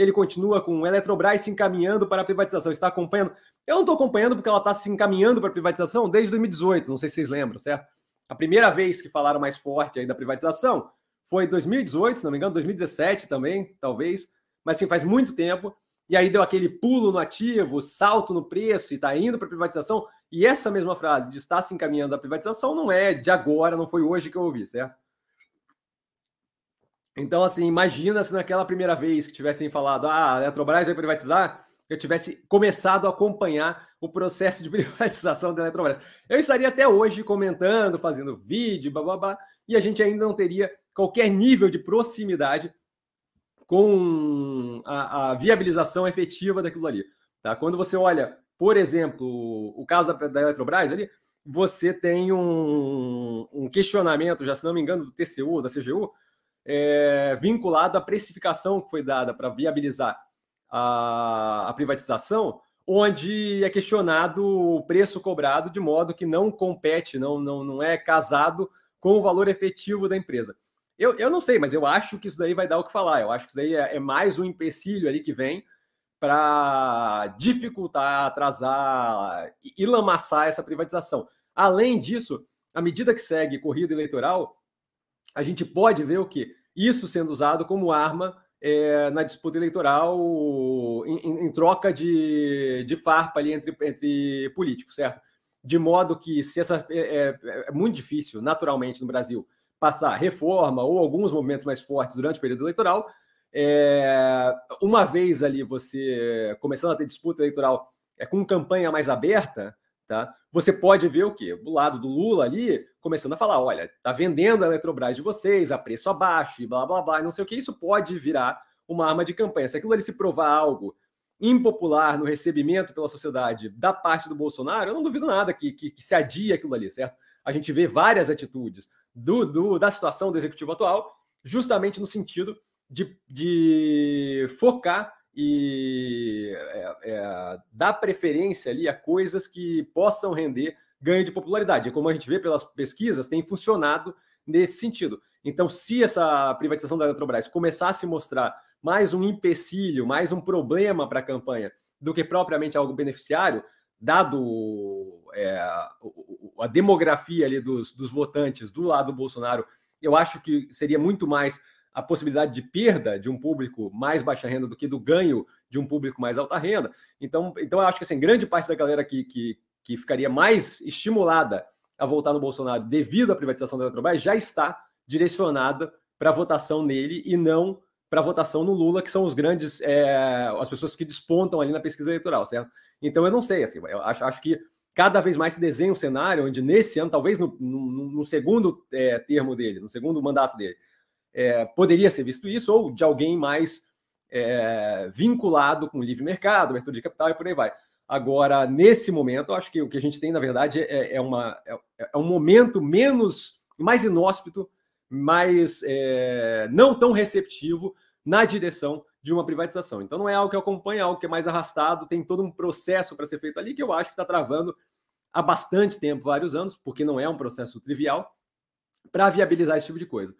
ele continua com Eletrobras se encaminhando para a privatização. Está acompanhando? Eu não estou acompanhando porque ela está se encaminhando para a privatização desde 2018, não sei se vocês lembram, certo? A primeira vez que falaram mais forte aí da privatização foi em 2018, se não me engano, 2017 também, talvez, mas sim, faz muito tempo. E aí deu aquele pulo no ativo, salto no preço e está indo para a privatização. E essa mesma frase de estar se encaminhando à privatização não é de agora, não foi hoje que eu ouvi, certo? Então, assim, imagina se naquela primeira vez que tivessem falado, ah, a Eletrobras vai privatizar, eu tivesse começado a acompanhar o processo de privatização da Eletrobras. Eu estaria até hoje comentando, fazendo vídeo, babá, e a gente ainda não teria qualquer nível de proximidade com a, a viabilização efetiva daquilo ali. Tá? Quando você olha, por exemplo, o caso da, da Eletrobras ali, você tem um, um, questionamento, já se não me engano, do TCU, da CGU, é, vinculado à precificação que foi dada para viabilizar a, a privatização, onde é questionado o preço cobrado de modo que não compete, não, não, não é casado com o valor efetivo da empresa. Eu, eu não sei, mas eu acho que isso daí vai dar o que falar. Eu acho que isso daí é, é mais um empecilho ali que vem para dificultar, atrasar e lamaçar essa privatização. Além disso, à medida que segue corrida eleitoral, a gente pode ver o que? Isso sendo usado como arma é, na disputa eleitoral em, em, troca de, de farpa ali entre, entre políticos, certo? De modo que se essa é, é, é, muito difícil, naturalmente, no Brasil, passar reforma ou alguns movimentos mais fortes durante o período eleitoral. É, uma vez ali você começando a ter disputa eleitoral é, com campanha mais aberta, tá? Você pode ver o quê? Do lado do Lula ali, começando a falar: olha, tá vendendo a Eletrobras de vocês a preço abaixo e blá blá blá, e não sei o que. Isso pode virar uma arma de campanha. Se aquilo ali se provar algo impopular no recebimento pela sociedade da parte do Bolsonaro, eu não duvido nada que, que, que se adia aquilo ali, certo? A gente vê várias atitudes do, do, da situação do executivo atual, justamente no sentido de, de focar e é, é, dar preferência ali a coisas que possam render ganho de popularidade. E como a gente vê pelas pesquisas, tem funcionado nesse sentido. Então, se essa privatização da Eletrobras começasse a mostrar mais um empecilho, mais um problema para a campanha do que propriamente algo beneficiário, dado é, a demografia ali dos, dos votantes do lado do Bolsonaro, eu acho que seria muito mais a possibilidade de perda de um público mais baixa renda do que do ganho de um público mais alta renda. Então, então eu acho que assim, grande parte da galera que, que, que ficaria mais estimulada a voltar no Bolsonaro devido à privatização da Eletrobras já está direcionada para votação nele e não para a votação no Lula, que são os grandes, é, as pessoas que despontam ali na pesquisa eleitoral, certo? Então eu não sei, assim, eu acho, acho que cada vez mais se desenha um cenário onde nesse ano, talvez no, no, no segundo é, termo dele, no segundo mandato dele, é, poderia ser visto isso, ou de alguém mais é, vinculado com o livre mercado, abertura de capital e por aí vai. Agora, nesse momento, eu acho que o que a gente tem, na verdade, é, é uma, é, é um momento menos, mais inóspito, mais é, não tão receptivo na direção de uma privatização. Então, não é algo que acompanha, é algo que é mais arrastado, tem todo um processo para ser feito ali que eu acho que está travando há bastante tempo, vários anos, porque não é um processo trivial, para viabilizar esse tipo de coisa.